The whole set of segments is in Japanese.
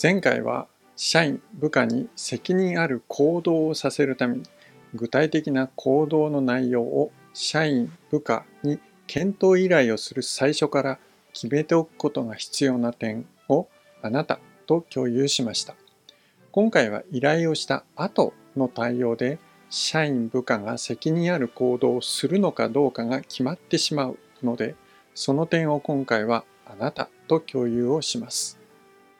前回は社員部下に責任ある行動をさせるために具体的な行動の内容を社員部下に検討依頼をする最初から決めておくことが必要な点をあなたと共有しました。今回は依頼をした後の対応で社員部下が責任ある行動をするのかどうかが決まってしまうのでその点を今回はあなたと共有をします。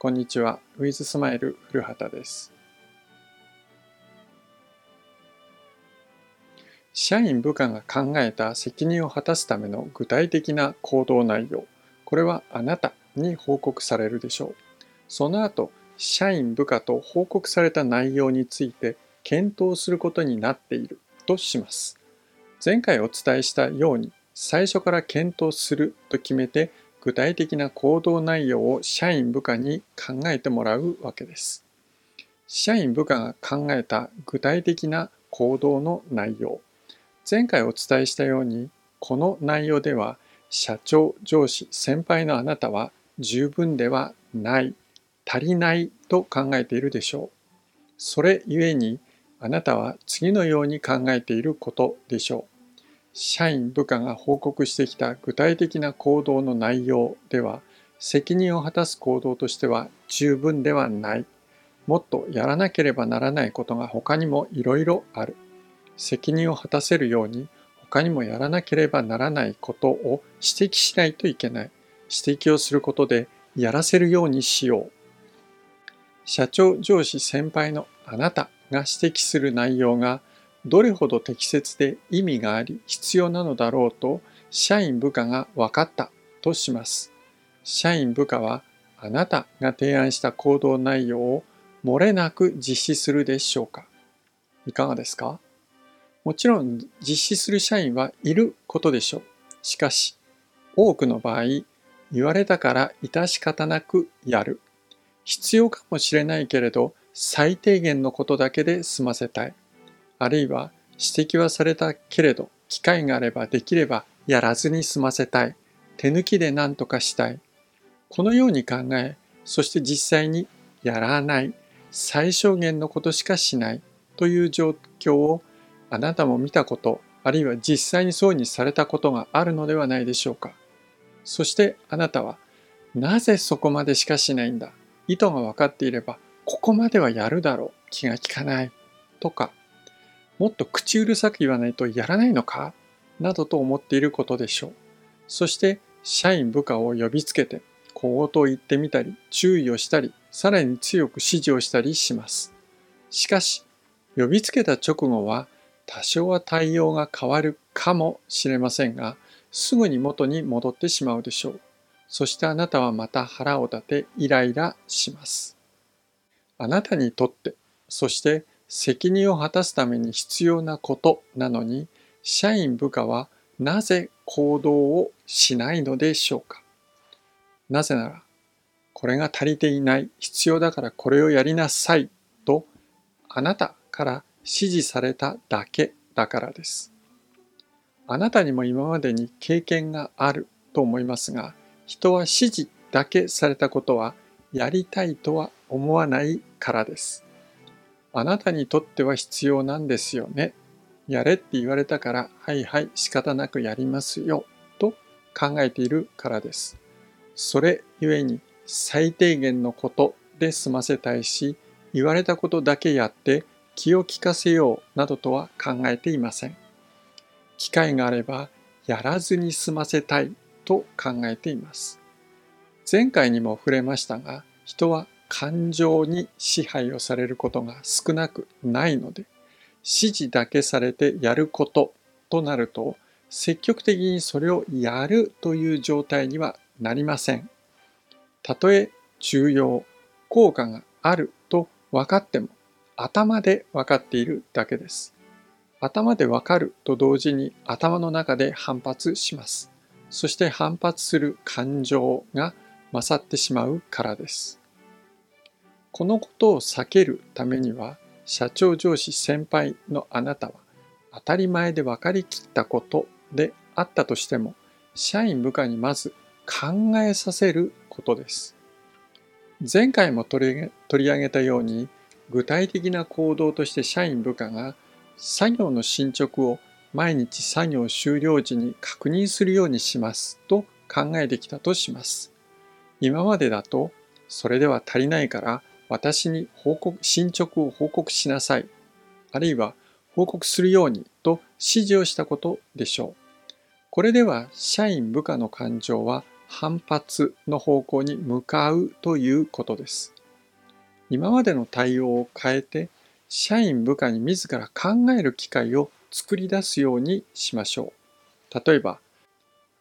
こんにちは。ウィズスマイル古畑です。社員部下が考えた責任を果たすための具体的な行動内容。これはあなたに報告されるでしょう。その後社員部下と報告された内容について検討することになっている。とします。前回お伝えしたように最初から検討すると決めて具体的な行動内容を社員部下に考えてもらうわけです。社員部下が考えた具体的な行動の内容前回お伝えしたようにこの内容では社長上司先輩のあなたは十分ではない足りないと考えているでしょうそれゆえにあなたは次のように考えていることでしょう。社員部下が報告してきた具体的な行動の内容では責任を果たす行動としては十分ではない。もっとやらなければならないことが他にもいろいろある。責任を果たせるように他にもやらなければならないことを指摘しないといけない。指摘をすることでやらせるようにしよう。社長上司先輩のあなたが指摘する内容がどれほど適切で意味があり必要なのだろうと社員部下が分かったとします。社員部下はあなたが提案した行動内容を漏れなく実施するでしょうかいかがですか？もちろん実施する社員はいることでしょう。しかし多くの場合言われたから致し方なくやる。必要かもしれないけれど最低限のことだけで済ませたい。あるいは指摘はされたけれど機会があればできればやらずに済ませたい。手抜きで何とかしたい。このように考え、そして実際にやらない、最小限のことしかしないという状況をあなたも見たこと、あるいは実際にそうにされたことがあるのではないでしょうか。そしてあなたは、なぜそこまでしかしないんだ。意図が分かっていればここまではやるだろう気が利かないとかもっと口うるさく言わないとやらないのか？などと思っていることでしょう。そして社員部下を呼びつけて小言を言ってみたり注意をしたりさらに強く指示をしたりします。しかし呼びつけた直後は多少は対応が変わるかもしれませんがすぐに元に戻ってしまうでしょう。そしてあなたはまた腹を立てイライラします。あなたにとってそして責任を果たすために必要なことなのに社員部下はなぜ行動をしないのでしょうか？なぜならこれが足りていない必要だからこれをやりなさいとあなたから指示されただけだからですあなたにも今までに経験があると思いますが人は指示だけされたことはやりたいとは思わないからです。あなたにとっては必要なんですよね。やれって言われたから、はいはい仕方なくやりますよ。と考えているからです。それゆえに最低限のことで済ませたいし、言われたことだけやって気を利かせようなどとは考えていません。機会があればやらずに済ませたいと考えています。前回にも触れましたが、人は感情に支配をされることが少なくないので、指示だけされてやることとなると、積極的にそれをやるという状態にはなりません。たとえ重要、効果があると分かっても、頭で分かっているだけです。頭で分かると同時に頭の中で反発します。そして反発する感情が勝ってしまうからです。このことを避けるためには社長上司先輩のあなたは当たり前で分かりきったことであったとしても社員部下にまず考えさせることです。前回も取り上げたように具体的な行動として社員部下が作業の進捗を毎日作業終了時に確認するようにしますと考えてきたとします。今までだとそれでは足りないから私に報告進捗を報告しなさいあるいは報告するようにと指示をしたことでしょう。これでは社員部下の感情は反発の方向に向かうということです。今までの対応を変えて社員部下に自ら考える機会を作り出すようにしましょう。例えば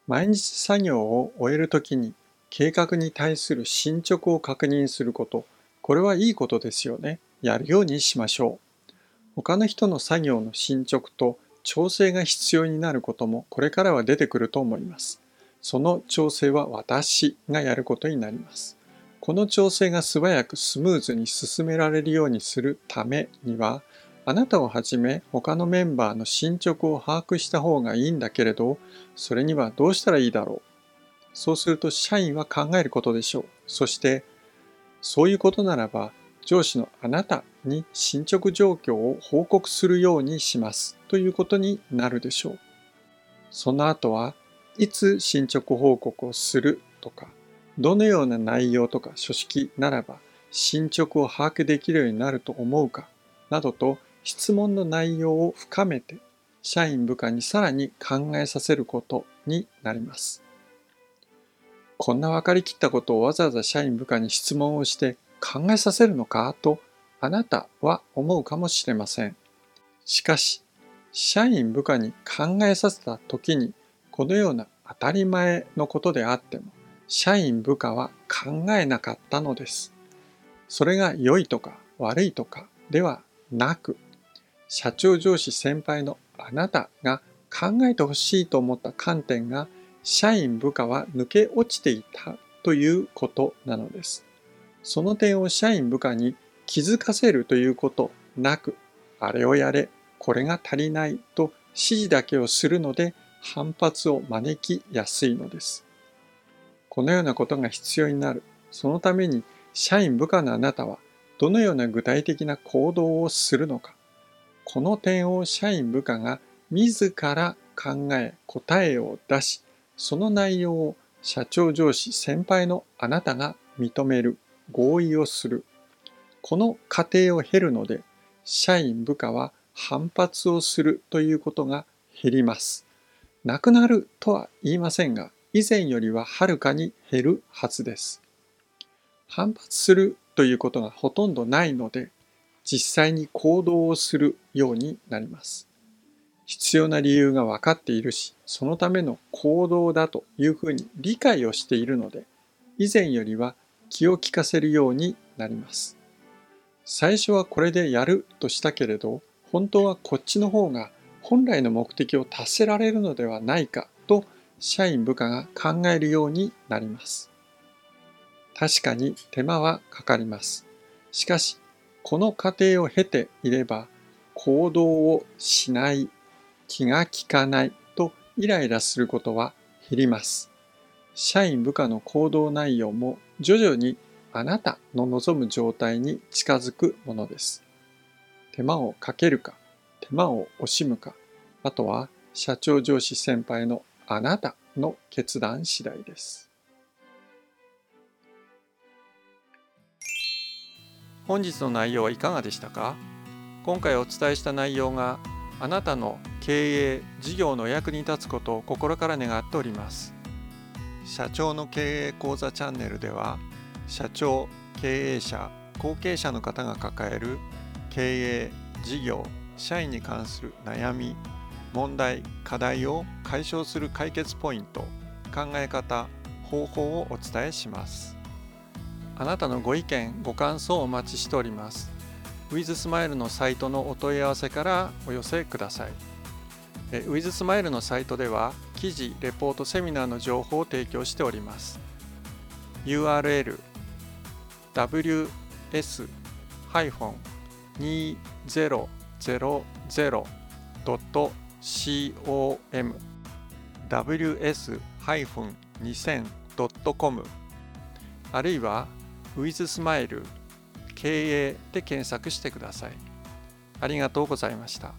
毎日作業を終えるときに計画に対する進捗を確認すること、これはいいことですよね。やるようにしましょう。他の人の作業の進捗と調整が必要になることもこれからは出てくると思います。その調整は私がやることになります。この調整が素早くスムーズに進められるようにするためには、あなたをはじめ他のメンバーの進捗を把握した方がいいんだけれど、それにはどうしたらいいだろう。そうすると社員は考えることでしょう。そして、そういうことならば、上司のあなたに進捗状況を報告するようにしますということになるでしょう。その後はいつ進捗報告をするとか、どのような内容とか書式ならば進捗を把握できるようになると思うかなどと質問の内容を深めて社員部下にさらに考えさせることになります。こんな分かりきったことをわざわざ社員部下に質問をして考えさせるのか？とあなたは思うかもしれません。しかし、社員部下に考えさせた時にこのような当たり前のことであっても、社員部下は考えなかったのです。それが良いとか悪いとかではなく、社長上司先輩のあなたが考えてほしいと思った観点が社員部下は抜け落ちていたということなのです。その点を社員部下に気づかせるということなく、あれをやれ、これが足りないと指示だけをするので反発を招きやすいのです。このようなことが必要になる。そのために社員部下のあなたはどのような具体的な行動をするのか。この点を社員部下が自ら考え答えを出し、その内容を社長上司先輩のあなたが認める、合意をする。この過程を経るので、社員部下は反発をするということが減ります。なくなるとは言いませんが、以前よりははるかに減るはずです。反発するということがほとんどないので、実際に行動をするようになります。必要な理由が分かっているし、そのための行動だというふうに理解をしているので、以前よりは気を利かせるようになります。最初はこれでやるとしたけれど、本当はこっちの方が本来の目的を達せられるのではないかと社員部下が考えるようになります。確かに手間はかかります。しかし、この過程を経ていれば行動をしない、気が利かないとイライラすることは減ります。社員部下の行動内容も徐々にあなたの望む状態に近づくものです。手間をかけるか、手間を惜しむか、あとは社長上司先輩のあなたの決断次第です。本日の内容はいかがでしたか？今回お伝えした内容があなたの経営事業の役に立つことを心から願っております。社長の経営講座チャンネルでは社長経営者後継者の方が抱える経営事業社員に関する悩み問題課題を解消する解決ポイント考え方方法をお伝えします。あなたのご意見ご感想をお待ちしております。ウィズスマイルのサイトのお問い合わせからお寄せください。ウィズスマイルのサイトでは記事レポートセミナーの情報を提供しております。URL ws-2000.com ws-2000.com あるいはウィズスマイル経営で検索してください。ありがとうございました。